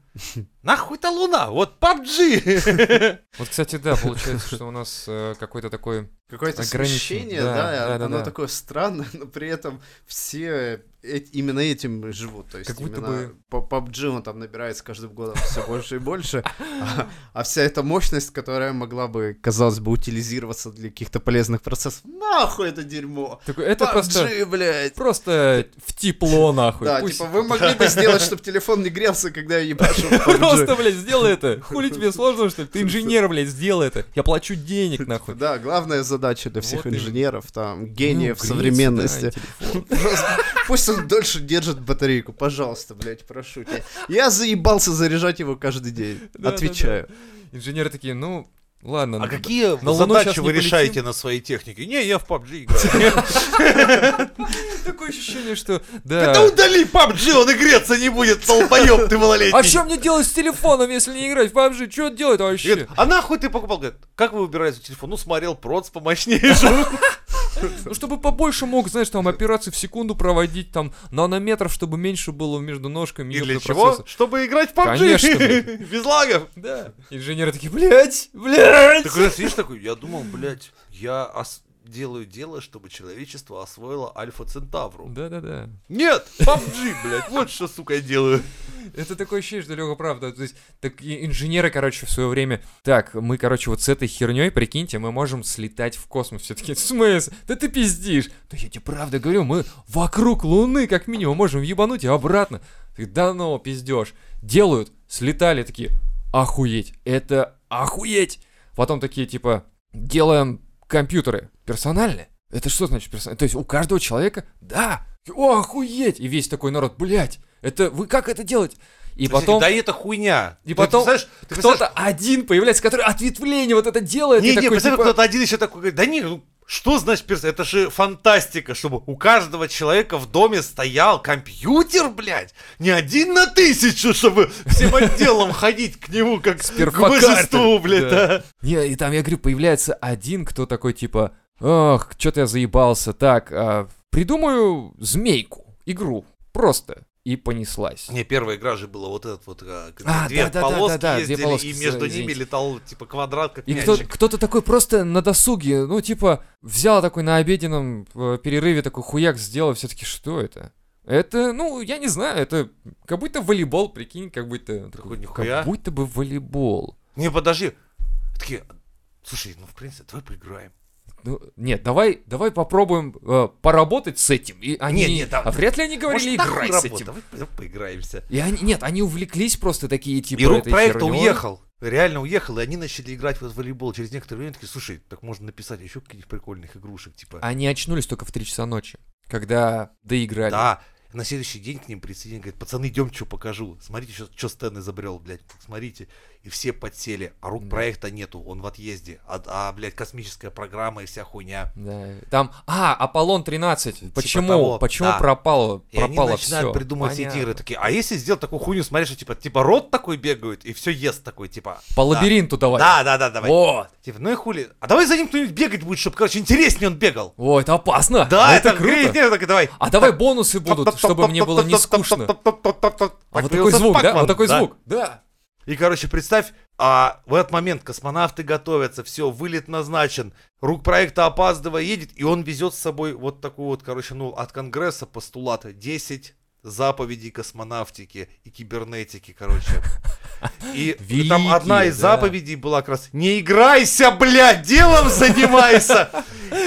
Нахуй-то луна? Вот PUBG! Вот, кстати, да, получается, что у нас э, какой-то такой... Какое-то смещение, да, да, да, да, оно да. такое странное, но при этом все э- именно этим живут. То есть Как будто именно бы- по PUBG он там набирается каждым годом все больше и больше, а, а вся эта мощность, которая могла бы, казалось бы, утилизироваться для каких-то полезных процессов, нахуй это дерьмо! такой это PUBG, просто... блядь! Просто в тепло, нахуй. Да, Пусть- типа вы могли бы сделать, чтобы телефон не грелся, когда я ебашу PUBG. Просто, блядь, сделай это. Хули тебе сложно, что ли? Ты инженер, блядь, сделай это. Я плачу денег, нахуй. Да, главная задача для всех инженеров, там, гениев Ну, современности. Пусть он дольше держит батарейку, пожалуйста, блядь, прошу тебя. Я заебался заряжать его каждый день. Отвечаю. Инженеры такие, ну, ладно. А ну, какие на задачи вы полетим. решаете на своей технике? Не, я в PUBG играю. Такое ощущение, что... Да. Это удали PUBG, он и греться не будет, долбоёб ты малолетний. А что мне делать с телефоном, если не играть в PUBG? Что делать вообще? А нахуй ты покупал? Говорит, как вы выбираете телефон? Ну, смотрел проц помощнее. Же». Ну, чтобы побольше мог, знаешь, там операции в секунду проводить, там, нанометров, чтобы меньше было между ножками. И для чего? Чтобы играть в PUBG. Конечно. Без лагов. Да. Инженеры такие, блядь, блядь. Ты сидишь такой, я думал, блядь, я ос- делаю дело, чтобы человечество освоило Альфа Центавру. Да-да-да. Нет, PUBG, блядь, вот что, сука, я делаю. Это такое ощущение, что Лёха правда. То есть, так инженеры, короче, в свое время. Так, мы, короче, вот с этой херней, прикиньте, мы можем слетать в космос. Все таки в смысле? Да ты пиздишь. Да я тебе правда говорю, мы вокруг Луны, как минимум, можем ебануть и обратно. Ты, да ну, пиздешь. Делают, слетали такие, охуеть, это охуеть. Потом такие, типа, делаем компьютеры персональные. Это что значит персональные? То есть у каждого человека? Да. О, охуеть! И весь такой народ, блядь, это вы как это делаете? И потом Да это хуйня. И Ты потом представляешь- ты кто-то один появляется, который ответвление вот это делает. Не, не, такой, представь, типа, кто-то один еще такой говорит, да не, ну, что значит перс? Это же фантастика, чтобы у каждого человека в доме стоял компьютер, блядь. Не один на тысячу, чтобы всем отделом ходить к нему, как к божеству, блядь, да. да. Не, и там, я говорю, появляется один, кто такой, типа, ох, что-то я заебался, так, а, придумаю змейку, игру, просто. И понеслась. Не, первая игра же была вот этот вот, а, А, две да-да-да-да-да, полоски две ездили, полоски, и между извините. ними летал, типа, квадрат, как И кто, кто-то такой просто на досуге, ну, типа, взял такой на обеденном э, перерыве такой хуяк сделал, все-таки, что это? Это, ну, я не знаю, это как будто волейбол, прикинь, как будто... Такой, нихуя. Как будто бы волейбол. Не, подожди. Такие, слушай, ну, в принципе, давай поиграем. Ну, нет, давай, давай попробуем э, поработать с этим. И они, Не, не, да- а вряд ли они говорили Может, играй с этим. Давай поиграемся. И они, нет, они увлеклись просто такие, типа, И рук проекта хернёй. уехал. реально уехал, и они начали играть в волейбол. Через некоторое время такие, слушай, так можно написать еще каких-нибудь прикольных игрушек, типа. Они очнулись только в 3 часа ночи, когда доиграли. Да, на следующий день к ним присоединились, говорит, пацаны, идем, что покажу. Смотрите, что Стэн изобрел, блядь, смотрите. И все подсели, а рук Да. проекта нету, он в отъезде. А, а, блядь, космическая программа и вся хуйня. Да. Там, а, Аполлон 13. Почему? Типа того, Почему да. пропало? И они начинают все. придумывать эти игры такие. А если сделать такую хуйню, смотри, что типа, типа рот такой бегает, и все ест такой, типа. По лабиринту давай. Да, да, да, давай. Вот. Типа, ну и хули. А давай за ним кто-нибудь бегать будет, чтобы, короче, интереснее он бегал. О, это опасно. Да, это, это, круто. Нет, так, давай. А давай бонусы будут, чтобы мне было не скучно. А вот такой звук, да? Вот такой звук. Да. И, короче, представь, а в этот момент космонавты готовятся, все, вылет назначен, рук проекта опаздывая едет, и он везет с собой вот такую вот, короче, ну, от Конгресса постулата 10 заповедей космонавтики и кибернетики, короче. И там Великие, одна из да. заповедей была как раз «Не играйся, блядь, делом занимайся!»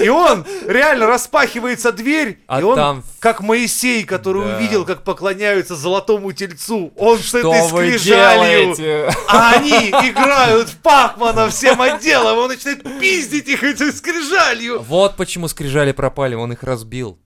И он, реально, распахивается дверь, А и он, там- как Моисей, который Да. увидел, как поклоняются золотому тельцу, он с этой скрижалью а они играют в Пахмана всем отделом, он начинает пиздить их этой скрижалью. Вот почему скрижали пропали, он их разбил.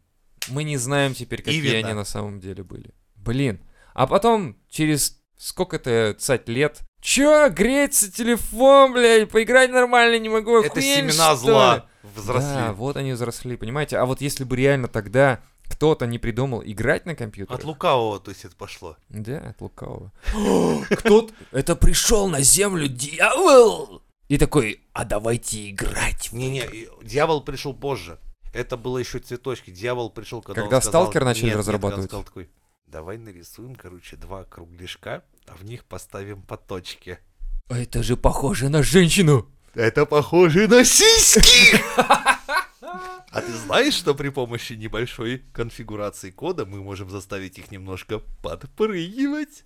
Мы не знаем теперь, какие Именно. они на самом деле были. Блин. А потом, через сколько-то цать лет, Чё, греется телефон, блядь, поиграть нормально не могу, Это охуели, семена что ли?» зла взросли. Да, вот они взросли, понимаете? А вот если бы реально тогда кто-то не придумал играть на компьютере. От лукавого, то есть это пошло. Да, от лукавого. Кто-то... Это пришел на землю дьявол! И такой, а давайте играть. Не-не, дьявол пришел позже. Это было еще цветочки. Дьявол пришел, когда, Когда он сказал- «Сталкер» начали Нет, нет, разрабатывать? сказал такой, давай нарисуем, короче, два кругляшка, а в них поставим по точке. А Это же похоже на женщину. Это похоже на сиськи! А ты знаешь, что при помощи небольшой конфигурации кода мы можем заставить их немножко подпрыгивать?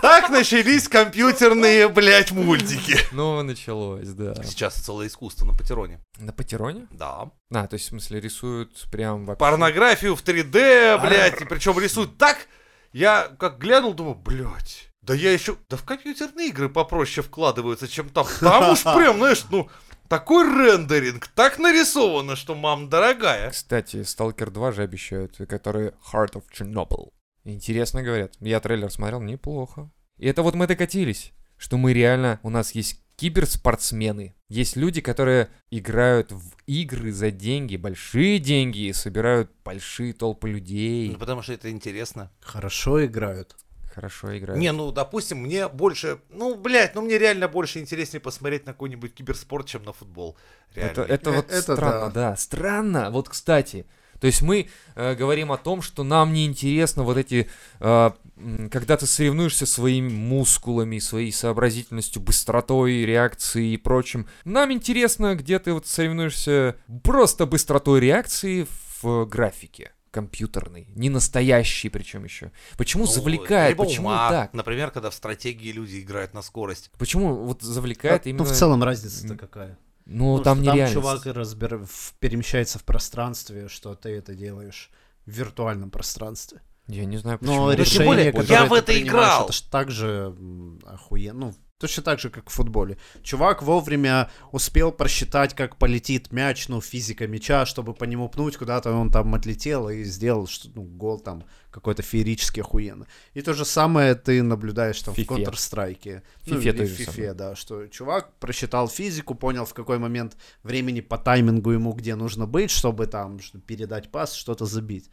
Так начались компьютерные, блядь, мультики. Ну, началось, да. Сейчас целое искусство на Патероне. На Патероне? Да. А, то есть, в смысле, рисуют прям вообще... Порнографию в 3D, блядь, и причем рисуют так. Я как глянул, думаю, блядь, да я еще... Да в компьютерные игры попроще вкладываются, чем там. Там уж прям, знаешь, ну, такой рендеринг, так нарисовано, что мам дорогая. Кстати, Stalker 2 же обещают, который Heart of Chernobyl. Интересно говорят. Я трейлер смотрел, неплохо. И это вот мы докатились, что мы реально, у нас есть киберспортсмены. Есть люди, которые играют в игры за деньги, большие деньги, и собирают большие толпы людей. Ну, потому что это интересно. Хорошо играют. Хорошо играют. Не, ну, допустим, мне больше... Ну, блядь, ну мне реально больше интереснее посмотреть на какой-нибудь киберспорт, чем на футбол. Реально. Это, это вот Э, это странно, да. Странно. Вот, кстати, то есть мы э, говорим о том, что нам не интересно вот эти, э, когда ты соревнуешься своими мускулами, своей сообразительностью, быстротой, реакцией и прочим. Нам интересно, где ты вот соревнуешься просто быстротой реакции в графике компьютерной, не настоящий причем еще. Почему Ну, завлекает? Почему ума. так? Например, когда в стратегии люди играют на скорость. Почему вот завлекает ну, именно? в целом разница-то какая? Ну, Ну, там нереально. чувак разбер- перемещается в пространстве, что ты это делаешь в виртуальном пространстве. Я не знаю, почему. Но тем решение, более, которое я в это играл. Это ж так же охуенно. Ну, точно так же, как в футболе. Чувак вовремя успел просчитать, как полетит мяч, ну, физика мяча, чтобы по нему пнуть, куда-то он там отлетел и сделал что, ну, гол там какой-то феерически охуенно. И то же самое ты наблюдаешь там Фифе. в Counter-Strike. Ну, Фифе же Фифе, да, что чувак просчитал физику, понял, в какой момент времени по таймингу ему где нужно быть, чтобы там передать пас, что-то забить.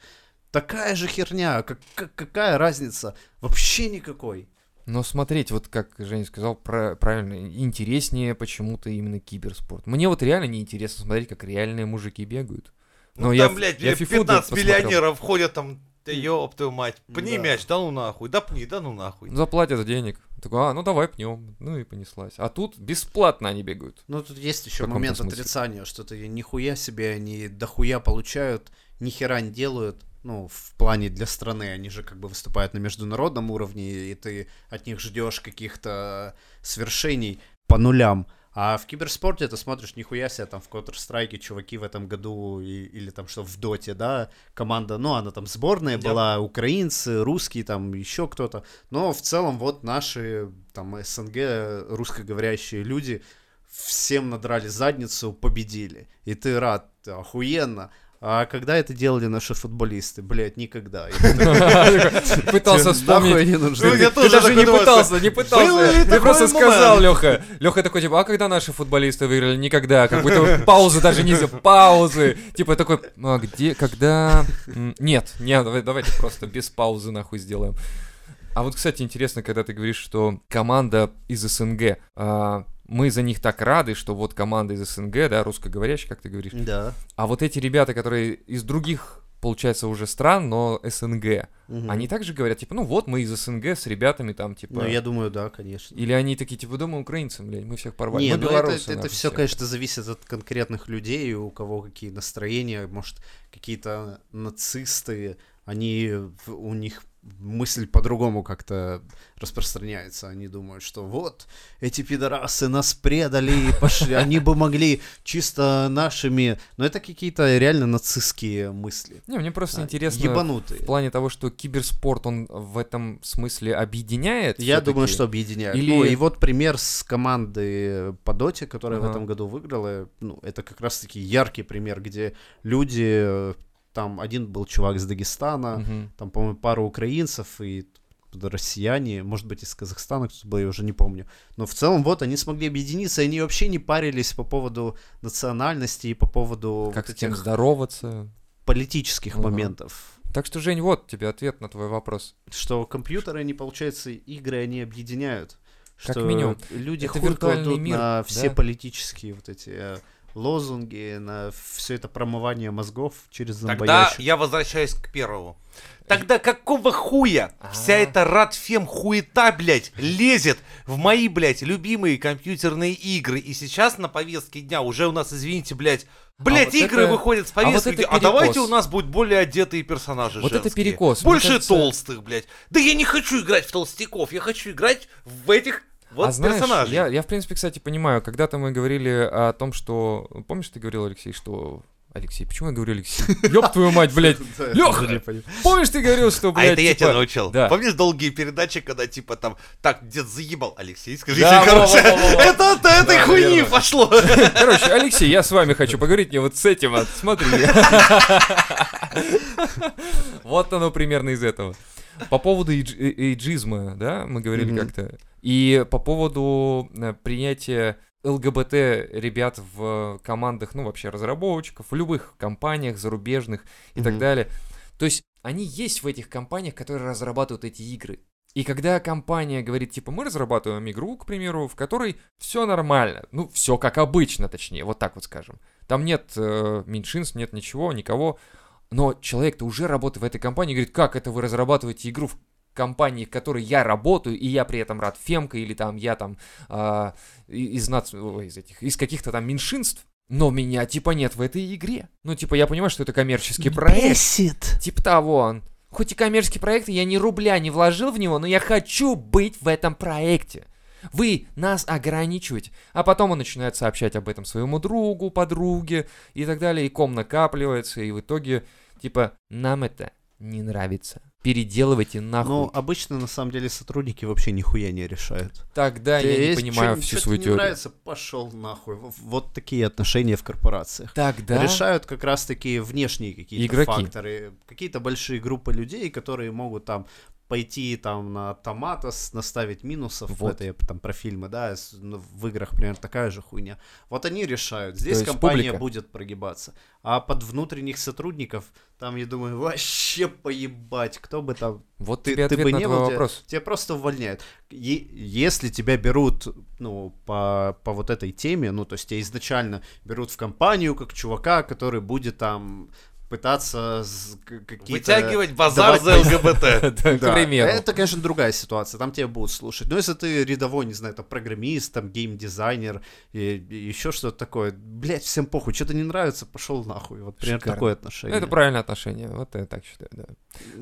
Такая же херня, как, как- какая разница? Вообще никакой. Но смотреть, вот как Женя сказал, про- правильно, интереснее почему-то именно киберспорт. Мне вот реально не интересно смотреть, как реальные мужики бегают. Ну, Но там, я, блядь, я 15 FIFA посмотрел. миллионеров ходят там, да ёб твою мать, пни Да. мяч, да ну нахуй, да пни, да ну нахуй. Заплатят денег. Такой, а, ну давай пнем. Ну и понеслась. А тут бесплатно они бегают. Ну, тут есть еще момент смысле. отрицания, что ты нихуя себе они дохуя получают, ни хера не делают, ну, в плане для страны. Они же как бы выступают на международном уровне, и ты от них ждешь каких-то свершений по нулям. А в киберспорте ты смотришь, нихуя себе, там в Counter-Strike чуваки в этом году, и- или там что, в Доте, да, команда, ну, она там сборная Да. была, украинцы, русские, там еще кто-то. Но в целом вот наши, там, СНГ, русскоговорящие люди всем надрали задницу, победили. И ты рад, охуенно. А когда это делали наши футболисты? Блять, никогда. Пытался «Нахуй вспомнить. они нужны?» Ну, я Ты тоже даже не пытался, не пытался. Ты просто сказал, Леха. Леха такой, типа, а когда наши футболисты выиграли? Никогда. Как будто паузы даже не. Паузы. Типа такой, а где, когда? Нет, нет, давай- давайте просто без паузы нахуй сделаем. А вот, кстати, интересно, когда ты говоришь, что команда из СНГ, а, мы за них так рады, что вот команда из СНГ, да, русскоговорящая, как ты говоришь. Да. А вот эти ребята, которые из других, получается, уже стран, но СНГ, Мгм. они также говорят, типа, ну вот мы из СНГ с ребятами там, типа... Ну, я думаю, да, конечно. Или они такие, типа, дома украинцы, блядь, мы всех порвали. Не, мы ну это, белорусы, это нахуй, все, все. конечно, зависит от конкретных людей, у кого какие настроения, может, какие-то нацисты, они, у них мысль по-другому как-то распространяется. Они думают, что вот, эти пидорасы нас предали, и пошли, они бы могли чисто нашими... Но это какие-то реально нацистские мысли. Не, мне просто А, интересно Ебанутые. в плане того, что киберспорт, он в этом смысле объединяет. Я думаю, что объединяют. Или- Ну, и вот пример с команды по доте, которая в Ага. этом году выиграла. Ну, это как раз-таки яркий пример, где люди... Там один был чувак из Дагестана, Мгм. там, по-моему, пара украинцев и россияне, может быть, из Казахстана кто-то был, я уже не помню. Но в целом вот они смогли объединиться, и они вообще не парились по поводу национальности и по поводу Как вот с кем здороваться. политических Ага. моментов. Так что, Жень, вот тебе ответ на твой вопрос. что компьютеры, они, получается, игры, они объединяют. Как что минимум. люди хуй виртуальный кладут мир, на все да. политические вот эти э, лозунги, на все это промывание мозгов через Тогда зомбоящик. я возвращаюсь к первому. Тогда какого хуя вся А. эта радфем хуета, блядь, лезет в мои, блядь, любимые компьютерные игры. И сейчас на повестке дня уже у нас, извините, блядь, блядь, вот игры это- выходят с а вот повестки это дня. А давайте перекос. у нас будут более одетые персонажи Вот это женские. перекос. Мне Больше кажется- толстых, блядь. Да я не хочу играть в толстяков, я хочу играть в этих вот а знаешь, персонажей. я, я, в принципе, кстати, понимаю, когда-то мы говорили о том, что... Помнишь, ты говорил, Алексей, что... Алексей, почему я говорю Алексей? Ёб твою мать, блядь. Лёха! Помнишь, ты говорил, что, А блядь, это я типа- тебя научил. Помнишь долгие передачи, когда типа там, так, дед заебал, Алексей, скажите, короче, это от этой хуйни пошло. Короче, Алексей, я с вами хочу поговорить не вот с этим, вот смотри. Вот оно примерно из этого. По поводу эйдж- эйджизма, да, мы говорили как-то. И по поводу э, принятия ЛГБТ ребят в командах, ну, вообще разработчиков, в любых компаниях зарубежных и так Мгм. далее. То есть они есть в этих компаниях, которые разрабатывают эти игры. И когда компания говорит, типа, мы разрабатываем игру, к примеру, в которой все нормально, ну, все как обычно, точнее, вот так вот скажем. Там нет э, меньшинств, нет ничего, никого. Но человек-то уже работает в этой компании говорит, как это вы разрабатываете игру в компании, в которой я работаю, и я при этом рад Фемка, или там я там и- из, ой, из этих, из каких-то там меньшинств, но меня типа нет в этой игре. Ну, типа, я понимаю, что это коммерческий проект. Бесит. Типа того он. Хоть и коммерческий проект, я ни рубля не вложил в него, но я хочу быть в этом проекте. Вы нас ограничиваете. А потом он начинает сообщать об этом своему другу, подруге и так далее. И ком накапливается, и в итоге, типа, нам это не нравится. Переделывайте нахуй. Ну, обычно, на самом деле, сотрудники вообще нихуя не решают. Тогда Ты я не есть понимаю чё- всю чё свою теорию. не нравится, пошел нахуй. Вот такие отношения в корпорациях. Тогда... Решают как раз таки внешние какие-то Игроки. факторы. Какие-то большие группы людей, которые могут там пойти там на томатос, наставить минусов. Вот. Это я там про фильмы, да, ну, в играх примерно такая же хуйня. Вот они решают. Здесь компания публика. будет прогибаться. А под внутренних сотрудников, там, я думаю, вообще поебать, кто бы там Вот ты, ты бы не был, тебя- вопрос. Тебя, просто увольняют. Е- если тебя берут, ну, по, по вот этой теме, ну, то есть тебя изначально берут в компанию как чувака, который будет там пытаться какие-то... Вытягивать базар давать за ЛГБТ. К примеру. это, конечно, другая ситуация, там тебя будут слушать. Но если ты рядовой, не знаю, там, программист, там, геймдизайнер и, еще что-то такое, блядь, всем похуй, что-то не нравится, пошел нахуй. Вот примерно такое отношение. Это правильное отношение, вот я так считаю, да.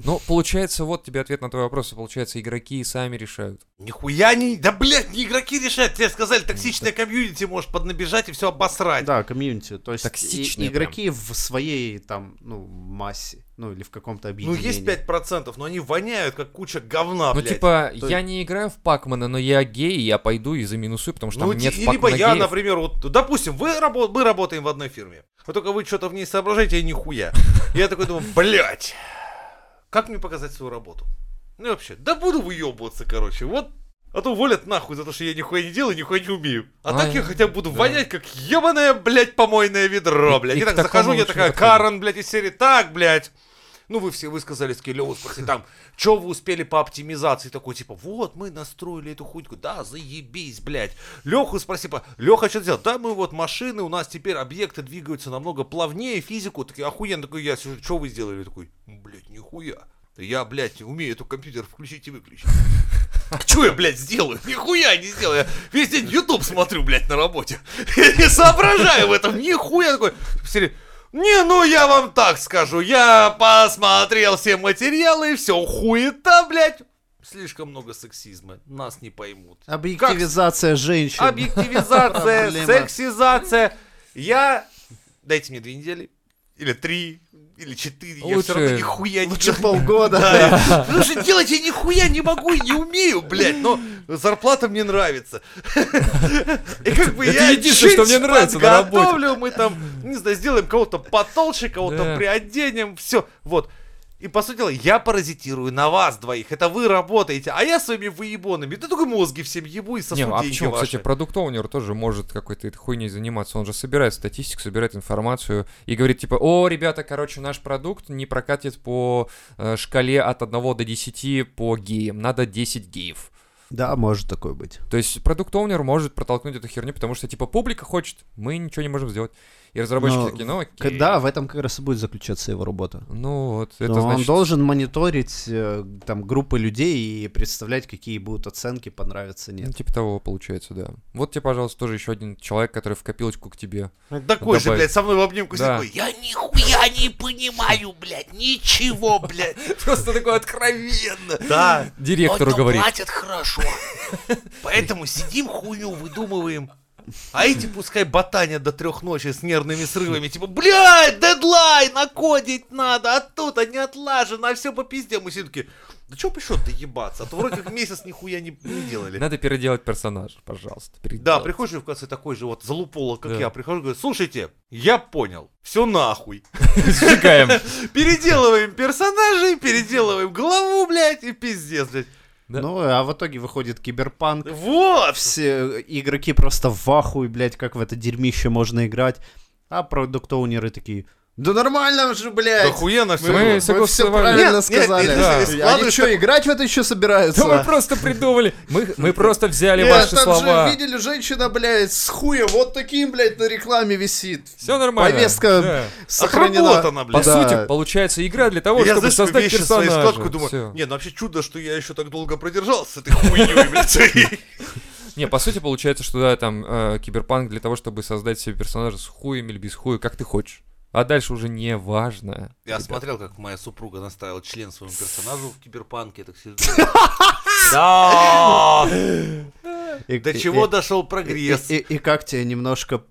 Ну, получается, вот тебе ответ на твой вопрос, получается, игроки сами решают. Нихуя не... Да, блядь, не игроки решают. Тебе сказали, токсичная комьюнити может поднабежать и все обосрать. Да, комьюнити. То есть Токсичные игроки в своей там, ну, массе, ну, или в каком-то Ну, объединении. есть 5%, но они воняют, как куча говна, Ну, блядь. типа, То я не играю в Пакмана, но я гей, и я пойду и заминусую, потому что Ну, там нет в либо Пакмана я, геев. например, вот, допустим, вы рабо- мы работаем в одной фирме, вот только вы что-то в ней соображаете, и нихуя. Я такой думаю, блядь, как мне показать свою работу? Ну и вообще, да буду выебываться, короче, вот. А то уволят нахуй за то, что я нихуя не делаю, нихуя не умею. А, А, так я хотя бы буду да. вонять, как ебаное, блядь, помойное ведро, блядь. и И, так захожу, я такая. Карен, блядь, из серии, так, блядь. Ну, вы все высказались, Килеву спросили, там, что вы успели по оптимизации? Такой, типа, вот, мы настроили эту хуйку, да, заебись, блядь. Леху спроси, по- Леха, что сделал? Да, мы вот машины, у нас теперь объекты двигаются намного плавнее, физику, такие, охуенно, такой, я, что вы сделали? Такой, блядь, нихуя. Я, блядь, умею эту компьютер включить и выключить. Что я, блядь, сделаю? Нихуя не сделаю. Я весь день YouTube смотрю, блядь, на работе. Не соображаю в этом. Нихуя такой. Не, ну я вам так скажу. Я посмотрел все материалы, все хуета, блядь. Слишком много сексизма. Нас не поймут. Объективизация женщин. Объективизация, сексизация. Я... Дайте мне две недели. Или три. Или четыре. Я все равно Лучше- нихуя не Лучше полгода. да, потому что делать я нихуя не могу и не умею, блядь, но зарплата мне нравится. И как бы я единственное, что мне нравится на работе. мы там, не знаю, сделаем кого-то потолще, кого-то приоденем, все, вот. И, по сути дела, я паразитирую на вас двоих. Это вы работаете, а я своими выебонами. Да только мозги всем ебу и сосу Не, а почему, ваши. кстати, продукт оунер тоже может какой-то этой хуйней заниматься. Он же собирает статистику, собирает информацию и говорит, типа, о, ребята, короче, наш продукт не прокатит по э, шкале от 1 до 10 по геям. Надо 10 геев. Да, может такое быть. То есть продукт оунер может протолкнуть эту херню, потому что, типа, публика хочет, мы ничего не можем сделать. И разработчики Но такие, ну окей. Когда в этом как раз и будет заключаться его работа. Ну вот, это Но значит... Он должен мониторить э, там группы людей и представлять, какие будут оценки, понравится, Ну, нет. типа того получается, да. Вот тебе, пожалуйста, тоже еще один человек, который в копилочку к тебе. Такой же, Добавить. блядь, со мной в обнимку Да. такой. Я нихуя не понимаю, блядь, ничего, блядь. Просто такой откровенно. Да. Директору говорит. платят хорошо. Поэтому сидим, хуйню выдумываем. А эти пускай ботанят до трех ночи с нервными срывами. Типа, блядь, дедлайн, накодить надо. А тут они отлажено, а все по пизде. Мы все таки да что пришел доебаться? А то вроде как месяц нихуя не, не делали. Надо переделать персонажа, пожалуйста. Да, переделать. приходишь в конце такой же вот залупола, как Да. я. Прихожу, говорю, слушайте, я понял, все нахуй. Сжигаем. Переделываем персонажей, переделываем главу, блядь, и пиздец, блядь. Да. Ну, а в итоге выходит киберпанк. Вот! Все игроки просто в ахуе, блядь, как в это дерьмище можно играть. А продукт-оунеры такие, да нормально же, блядь. Охуенно все. Мы Вы согласовали. все правильно Нет, сказали. нет, Да. Они что, играть в это еще собираются? Да мы просто придумали. Мы, мы просто взяли Нет, ваши там слова. же видели, женщина, блядь, с хуем вот таким, блядь, на рекламе висит. Все нормально. Повестка Да. сохранена. Отработано, По блядь. Да. сути, получается игра для того, я, чтобы знаешь, создать персонажа. складку, думаю, Всё. не, ну вообще чудо, что я еще так долго продержался с этой хуйней, блядь. Не, по сути, получается, что да, там э, киберпанк для того, чтобы создать себе персонажа с хуем или без хуя, как ты хочешь. А дальше уже не важно. Я ребят. смотрел, как моя супруга наставила член своему персонажу в киберпанке, так. Да! До чего дошел прогресс? и- как тебе немножко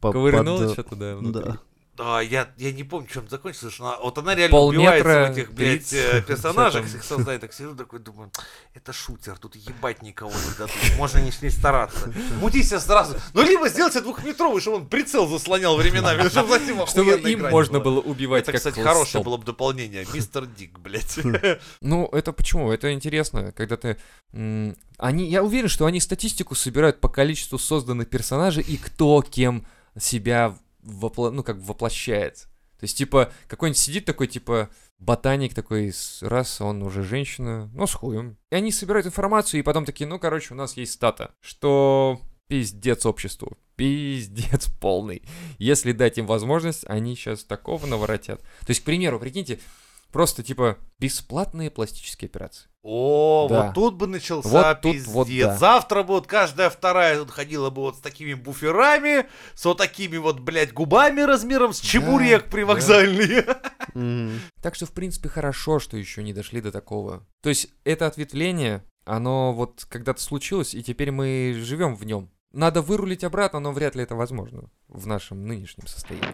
Ковырнул что-то, да. Да. Да, я, я не помню, чем закончилось, что она, вот она реально Полметра, убивается в этих, блядь, блиц, э, персонажах, их создает, так сижу такой, думаю, это шутер, тут ебать никого не дадут, можно не, не стараться. Мутися сразу, ну либо сделать себе двухметровый, чтобы он прицел заслонял временами, чтобы затем Чтобы им можно было. убивать Это, кстати, хорошее было бы дополнение. Мистер Дик, блядь. Ну, это почему? Это интересно, когда ты... они, я уверен, что они статистику собирают по количеству созданных персонажей и кто кем себя вопла- ну, как воплощает. То есть, типа, какой-нибудь сидит такой, типа, ботаник такой, раз, он уже женщина, ну, с хуем. И они собирают информацию, и потом такие, ну, короче, у нас есть стата, что пиздец обществу. пиздец полный. Если дать им возможность, они сейчас такого наворотят. То есть, к примеру, прикиньте, просто типа бесплатные пластические операции. О, Да. вот тут бы начался Вот тут пиздец. вот да. Завтра бы вот каждая вторая тут ходила бы вот с такими буферами, с вот такими вот, блядь, губами размером с чебурек Да, привокзальный. Мгм. Так что, в принципе, хорошо, что еще не дошли до такого. То есть, это ответвление, оно вот когда-то случилось, и теперь мы живем в нем. Надо вырулить обратно, но вряд ли это возможно в нашем нынешнем состоянии.